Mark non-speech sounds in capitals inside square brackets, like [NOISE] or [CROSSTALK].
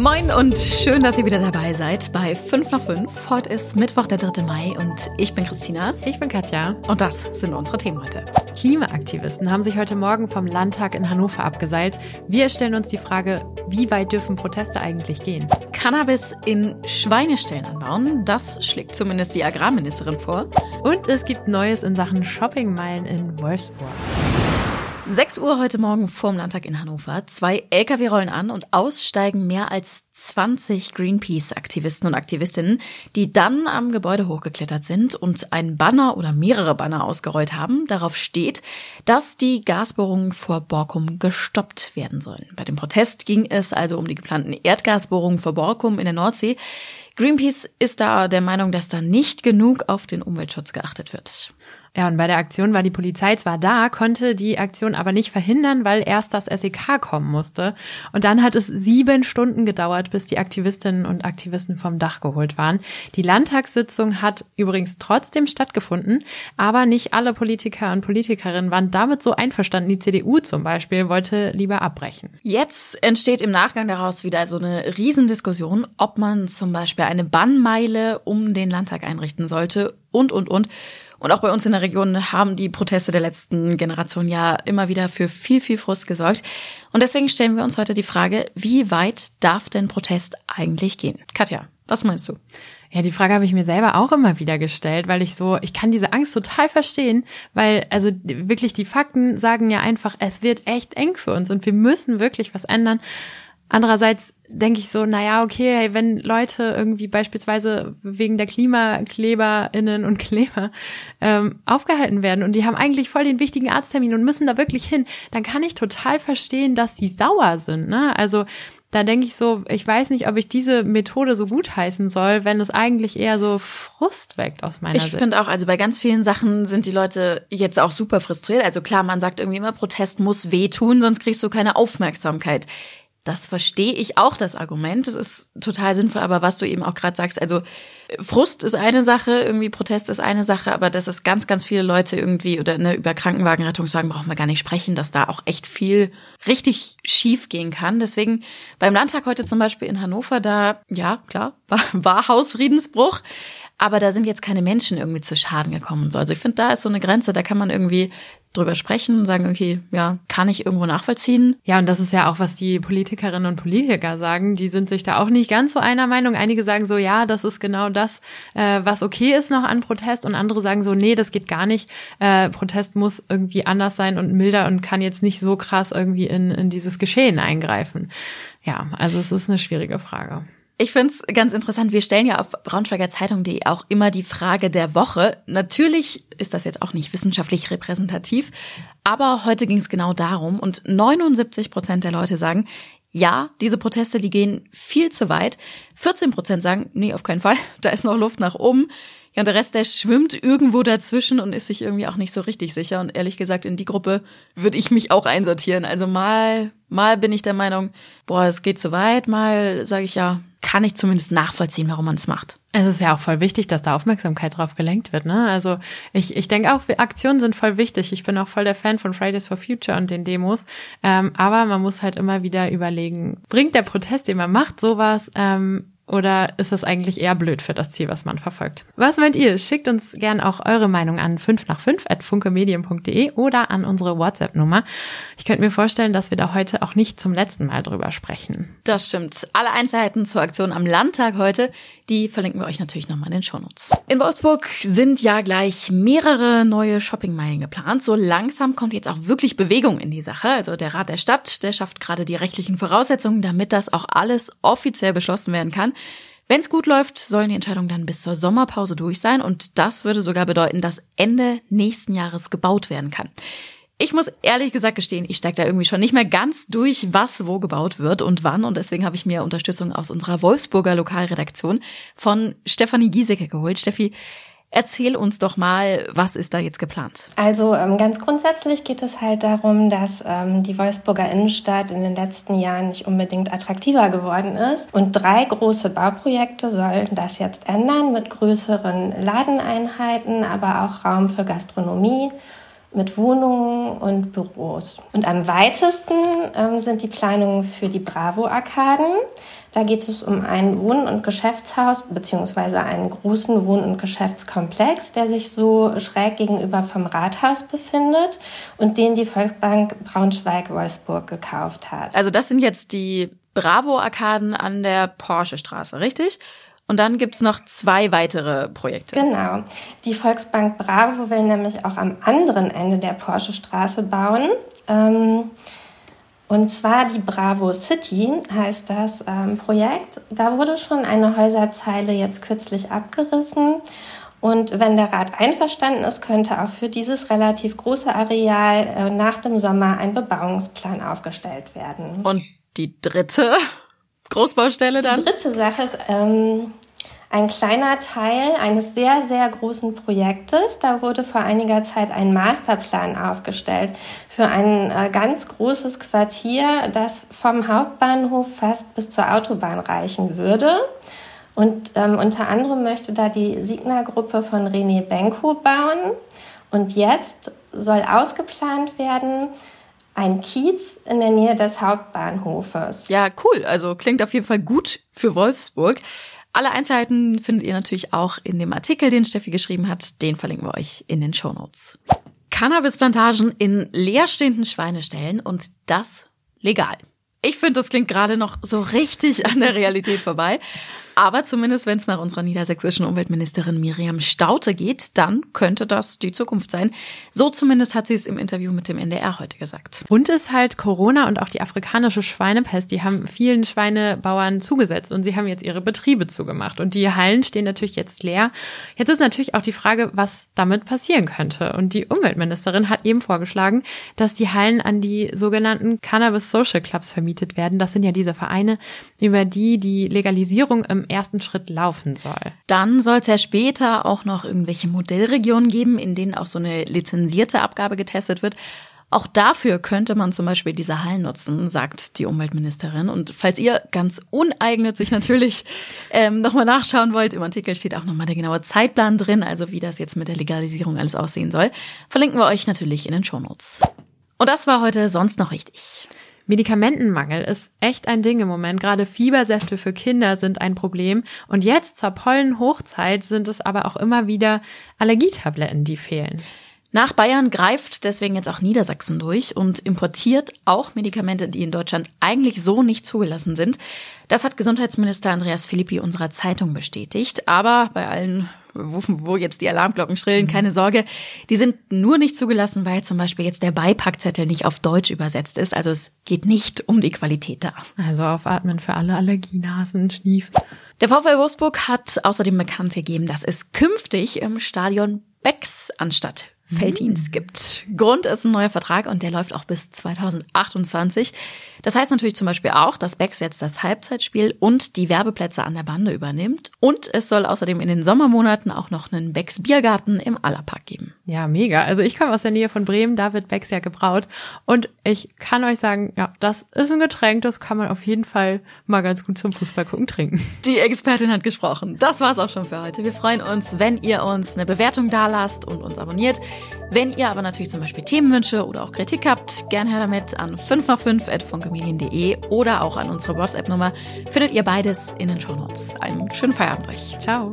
Moin und schön, dass ihr wieder dabei seid bei 5 nach 5. Heute ist Mittwoch, der 3. Mai und ich bin Christina. Ich bin Katja. Und das sind unsere Themen heute. Klimaaktivisten haben sich heute Morgen vom Landtag in Hannover abgeseilt. Wir stellen uns die Frage, wie weit dürfen Proteste eigentlich gehen? Cannabis in Schweineställen anbauen, das schlägt zumindest die Agrarministerin vor. Und es gibt Neues in Sachen Shoppingmeilen in Wolfsburg. 6 Uhr heute Morgen vorm Landtag in Hannover. Zwei Lkw rollen an und aussteigen mehr als 20 Greenpeace-Aktivisten und Aktivistinnen, die dann am Gebäude hochgeklettert sind und ein Banner oder mehrere Banner ausgerollt haben. Darauf steht, dass die Gasbohrungen vor Borkum gestoppt werden sollen. Bei dem Protest ging es also um die geplanten Erdgasbohrungen vor Borkum in der Nordsee. Greenpeace ist da der Meinung, dass da nicht genug auf den Umweltschutz geachtet wird. Ja, und bei der Aktion war die Polizei zwar da, konnte die Aktion aber nicht verhindern, weil erst das SEK kommen musste. Und dann hat es sieben Stunden gedauert, bis die Aktivistinnen und Aktivisten vom Dach geholt waren. Die Landtagssitzung hat übrigens trotzdem stattgefunden, aber nicht alle Politiker und Politikerinnen waren damit so einverstanden. Die CDU zum Beispiel wollte lieber abbrechen. Jetzt entsteht im Nachgang daraus wieder so eine Riesendiskussion, ob man zum Beispiel eine Bannmeile um den Landtag einrichten sollte und, und, und. Und auch bei uns in der Region haben die Proteste der letzten Generation ja immer wieder für viel, viel Frust gesorgt. Und deswegen stellen wir uns heute die Frage, wie weit darf denn Protest eigentlich gehen? Katja, was meinst du? Ja, die Frage habe ich mir selber auch immer wieder gestellt, weil ich so, ich kann diese Angst total verstehen, weil also wirklich die Fakten sagen ja einfach, es wird echt eng für uns und wir müssen wirklich was ändern. Andererseits denke ich so, naja, okay, hey, wenn Leute irgendwie beispielsweise wegen der KlimakleberInnen und Kleber ähm, aufgehalten werden und die haben eigentlich voll den wichtigen Arzttermin und müssen da wirklich hin, dann kann ich total verstehen, dass sie sauer sind. Ne? Also da denke ich so, ich weiß nicht, ob ich diese Methode so gut heißen soll, wenn es eigentlich eher so Frust weckt aus meiner ich Sicht. Ich finde auch, also bei ganz vielen Sachen sind die Leute jetzt auch super frustriert. Also klar, man sagt irgendwie immer, Protest muss wehtun, sonst kriegst du keine Aufmerksamkeit das verstehe ich auch, das Argument. Das ist total sinnvoll, aber was du eben auch gerade sagst, also Frust ist eine Sache, irgendwie Protest ist eine Sache, aber dass es ganz, ganz viele Leute irgendwie oder ne, über Krankenwagen, Rettungswagen brauchen wir gar nicht sprechen, dass da auch echt viel richtig schief gehen kann. Deswegen beim Landtag heute zum Beispiel in Hannover, da, ja, klar, [LAUGHS] war, war Hausfriedensbruch. Aber da sind jetzt keine Menschen irgendwie zu Schaden gekommen. Also ich finde, da ist so eine Grenze, da kann man irgendwie drüber sprechen und sagen, okay, ja, kann ich irgendwo nachvollziehen. Ja, und das ist ja auch, was die Politikerinnen und Politiker sagen. Die sind sich da auch nicht ganz so einer Meinung. Einige sagen so, ja, das ist genau das, äh, was okay ist noch an Protest. Und andere sagen so, nee, das geht gar nicht. Äh, Protest muss irgendwie anders sein und milder und kann jetzt nicht so krass irgendwie in, in dieses Geschehen eingreifen. Ja, also es ist eine schwierige Frage. Ich finde es ganz interessant. Wir stellen ja auf Braunschweiger Zeitung.de auch immer die Frage der Woche. Natürlich ist das jetzt auch nicht wissenschaftlich repräsentativ, aber heute ging es genau darum und 79 Prozent der Leute sagen, ja, diese Proteste, die gehen viel zu weit. 14 Prozent sagen, nee, auf keinen Fall, [LAUGHS] da ist noch Luft nach oben. Ja, und der Rest, der schwimmt irgendwo dazwischen und ist sich irgendwie auch nicht so richtig sicher. Und ehrlich gesagt, in die Gruppe würde ich mich auch einsortieren. Also mal, mal bin ich der Meinung, boah, es geht zu weit. Mal sage ich ja, kann ich zumindest nachvollziehen, warum man es macht. Es ist ja auch voll wichtig, dass da Aufmerksamkeit drauf gelenkt wird. Ne? Also ich, ich denke auch, Aktionen sind voll wichtig. Ich bin auch voll der Fan von Fridays for Future und den Demos. Ähm, aber man muss halt immer wieder überlegen, bringt der Protest, den man macht, sowas ähm, oder ist das eigentlich eher blöd für das Ziel, was man verfolgt? Was meint ihr? Schickt uns gern auch eure Meinung an 5 nach 5 at funkemedien.de oder an unsere WhatsApp-Nummer. Ich könnte mir vorstellen, dass wir da heute auch nicht zum letzten Mal drüber sprechen. Das stimmt. Alle Einzelheiten zur Aktion am Landtag heute, die verlinken wir euch natürlich nochmal in den Shownotes. In Wolfsburg sind ja gleich mehrere neue Shoppingmeilen geplant. So langsam kommt jetzt auch wirklich Bewegung in die Sache. Also der Rat der Stadt, der schafft gerade die rechtlichen Voraussetzungen, damit das auch alles offiziell beschlossen werden kann. Wenn es gut läuft, sollen die Entscheidungen dann bis zur Sommerpause durch sein und das würde sogar bedeuten, dass Ende nächsten Jahres gebaut werden kann. Ich muss ehrlich gesagt gestehen, ich steige da irgendwie schon nicht mehr ganz durch, was wo gebaut wird und wann. Und deswegen habe ich mir Unterstützung aus unserer Wolfsburger Lokalredaktion von Stefanie Giesecke geholt. Steffi, Erzähl uns doch mal, was ist da jetzt geplant? Also ähm, ganz grundsätzlich geht es halt darum, dass ähm, die Wolfsburger Innenstadt in den letzten Jahren nicht unbedingt attraktiver geworden ist. Und drei große Bauprojekte sollen das jetzt ändern mit größeren Ladeneinheiten, aber auch Raum für Gastronomie mit Wohnungen und Büros. Und am weitesten ähm, sind die Planungen für die Bravo-Arkaden. Da geht es um ein Wohn- und Geschäftshaus beziehungsweise einen großen Wohn- und Geschäftskomplex, der sich so schräg gegenüber vom Rathaus befindet und den die Volksbank Braunschweig-Wolfsburg gekauft hat. Also das sind jetzt die Bravo-Arkaden an der Porsche-Straße, richtig? Und dann gibt's noch zwei weitere Projekte. Genau. Die Volksbank Bravo will nämlich auch am anderen Ende der Porsche-Straße bauen. Ähm, und zwar die Bravo City heißt das ähm, Projekt. Da wurde schon eine Häuserzeile jetzt kürzlich abgerissen. Und wenn der Rat einverstanden ist, könnte auch für dieses relativ große Areal äh, nach dem Sommer ein Bebauungsplan aufgestellt werden. Und die dritte [LAUGHS] Großbaustelle dann? Die dritte Sache ist ähm, ein kleiner Teil eines sehr, sehr großen Projektes. Da wurde vor einiger Zeit ein Masterplan aufgestellt für ein äh, ganz großes Quartier, das vom Hauptbahnhof fast bis zur Autobahn reichen würde. Und ähm, unter anderem möchte da die Signa-Gruppe von René Benko bauen. Und jetzt soll ausgeplant werden, ein Kiez in der Nähe des Hauptbahnhofes. Ja, cool. Also klingt auf jeden Fall gut für Wolfsburg. Alle Einzelheiten findet ihr natürlich auch in dem Artikel, den Steffi geschrieben hat. Den verlinken wir euch in den Shownotes. Cannabisplantagen in leerstehenden Schweineställen und das legal. Ich finde, das klingt gerade noch so richtig an der Realität vorbei. Aber zumindest, wenn es nach unserer niedersächsischen Umweltministerin Miriam Staute geht, dann könnte das die Zukunft sein. So zumindest hat sie es im Interview mit dem NDR heute gesagt. Und ist halt Corona und auch die afrikanische Schweinepest, die haben vielen Schweinebauern zugesetzt und sie haben jetzt ihre Betriebe zugemacht. Und die Hallen stehen natürlich jetzt leer. Jetzt ist natürlich auch die Frage, was damit passieren könnte. Und die Umweltministerin hat eben vorgeschlagen, dass die Hallen an die sogenannten Cannabis Social Clubs vermietet werden. Das sind ja diese Vereine, über die die Legalisierung im ersten Schritt laufen soll. Dann soll es ja später auch noch irgendwelche Modellregionen geben, in denen auch so eine lizenzierte Abgabe getestet wird. Auch dafür könnte man zum Beispiel diese Hallen nutzen, sagt die Umweltministerin. Und falls ihr ganz uneigennützig natürlich [LAUGHS] ähm, nochmal nachschauen wollt, im Artikel steht auch nochmal der genaue Zeitplan drin, also wie das jetzt mit der Legalisierung alles aussehen soll, verlinken wir euch natürlich in den Shownotes. Und das war heute sonst noch wichtig. Medikamentenmangel ist echt ein Ding im Moment. Gerade Fiebersäfte für Kinder sind ein Problem. Und jetzt zur Pollenhochzeit sind es aber auch immer wieder Allergietabletten, die fehlen. Nach Bayern greift deswegen jetzt auch Niedersachsen durch und importiert auch Medikamente, die in Deutschland eigentlich so nicht zugelassen sind. Das hat Gesundheitsminister Andreas Philippi unserer Zeitung bestätigt. Aber bei allen wo, wo jetzt die Alarmglocken schrillen, mhm. keine Sorge. Die sind nur nicht zugelassen, weil zum Beispiel jetzt der Beipackzettel nicht auf Deutsch übersetzt ist. Also es geht nicht um die Qualität da. Also aufatmen für alle Allergienasen, Schnief. Der VfL Wolfsburg hat außerdem bekannt gegeben, dass es künftig im Stadion Becks anstatt Felddienst mhm. gibt. Grund ist ein neuer Vertrag und der läuft auch bis 2028. Das heißt natürlich zum Beispiel auch, dass Becks jetzt das Halbzeitspiel und die Werbeplätze an der Bande übernimmt. Und es soll außerdem in den Sommermonaten auch noch einen Becks Biergarten im Allerpark geben. Ja, mega. Also ich komme aus der Nähe von Bremen, da wird Becks ja gebraut. Und ich kann euch sagen, ja, das ist ein Getränk, das kann man auf jeden Fall mal ganz gut zum Fußball gucken trinken. Die Expertin hat gesprochen. Das war's auch schon für heute. Wir freuen uns, wenn ihr uns eine Bewertung dalasst und uns abonniert. Wenn ihr aber natürlich zum Beispiel Themenwünsche oder auch Kritik habt, gern her damit an 5 nach 5 familien.de oder auch an unsere WhatsApp-Nummer findet ihr beides in den Shownotes. Einen schönen Feierabend euch. Ciao.